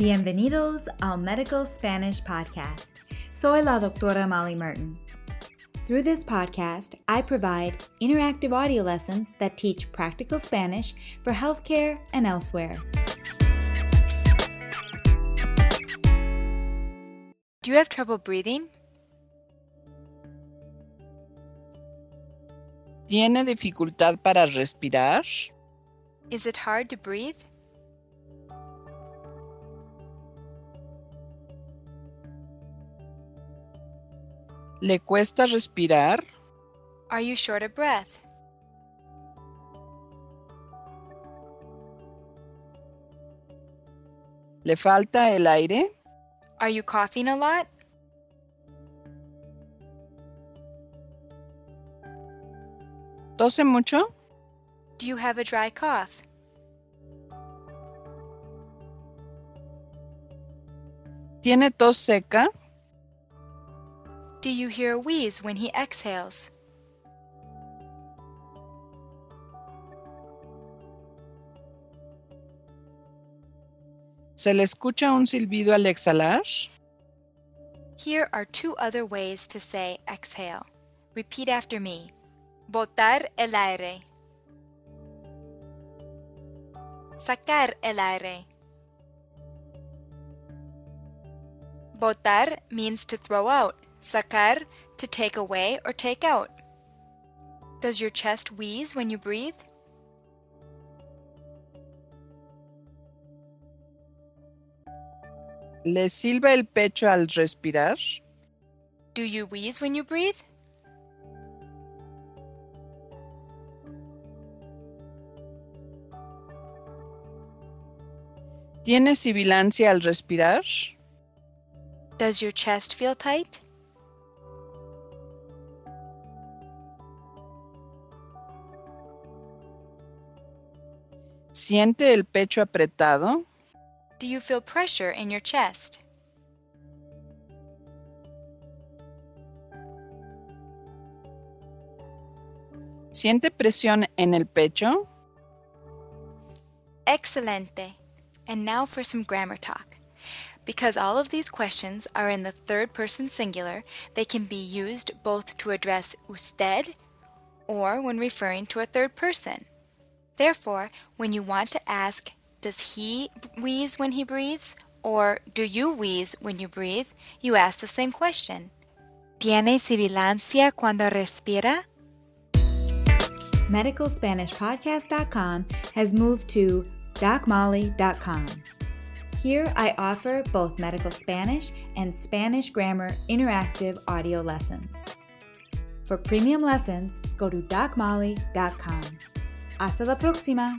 Bienvenidos al Medical Spanish Podcast. Soy la doctora Molly Martin. Through this podcast, I provide interactive audio lessons that teach practical Spanish for healthcare and elsewhere. Do you have trouble breathing? ¿Tiene dificultad para respirar? Is it hard to breathe? ¿Le cuesta respirar? Are you short of breath? ¿Le falta el aire? Are you coughing a lot? ¿Tose mucho? Do you have a dry cough? ¿Tiene tos seca? Do you hear a wheeze when he exhales? ¿Se le escucha un silbido al exhalar? Here are two other ways to say exhale. Repeat after me. Botar el aire. Sacar el aire. Botar means to throw out. Sacar, to take away or take out. Does your chest wheeze when you breathe? ¿Le silba el pecho al respirar? Do you wheeze when you breathe? ¿Tiene sibilancia al respirar? Does your chest feel tight? ¿Siente el pecho apretado? Do you feel pressure in your chest? ¿Siente presión en el pecho? Excelente. And now for some grammar talk. Because all of these questions are in the third person singular, they can be used both to address usted or when referring to a third person. Therefore, when you want to ask, does he wheeze when he breathes? Or do you wheeze when you breathe? You ask the same question. ¿Tiene sibilancia cuando respira? MedicalSpanishPodcast.com has moved to DocMolly.com. Here I offer both medical Spanish and Spanish grammar interactive audio lessons. For premium lessons, go to DocMolly.com. Hasta la próxima!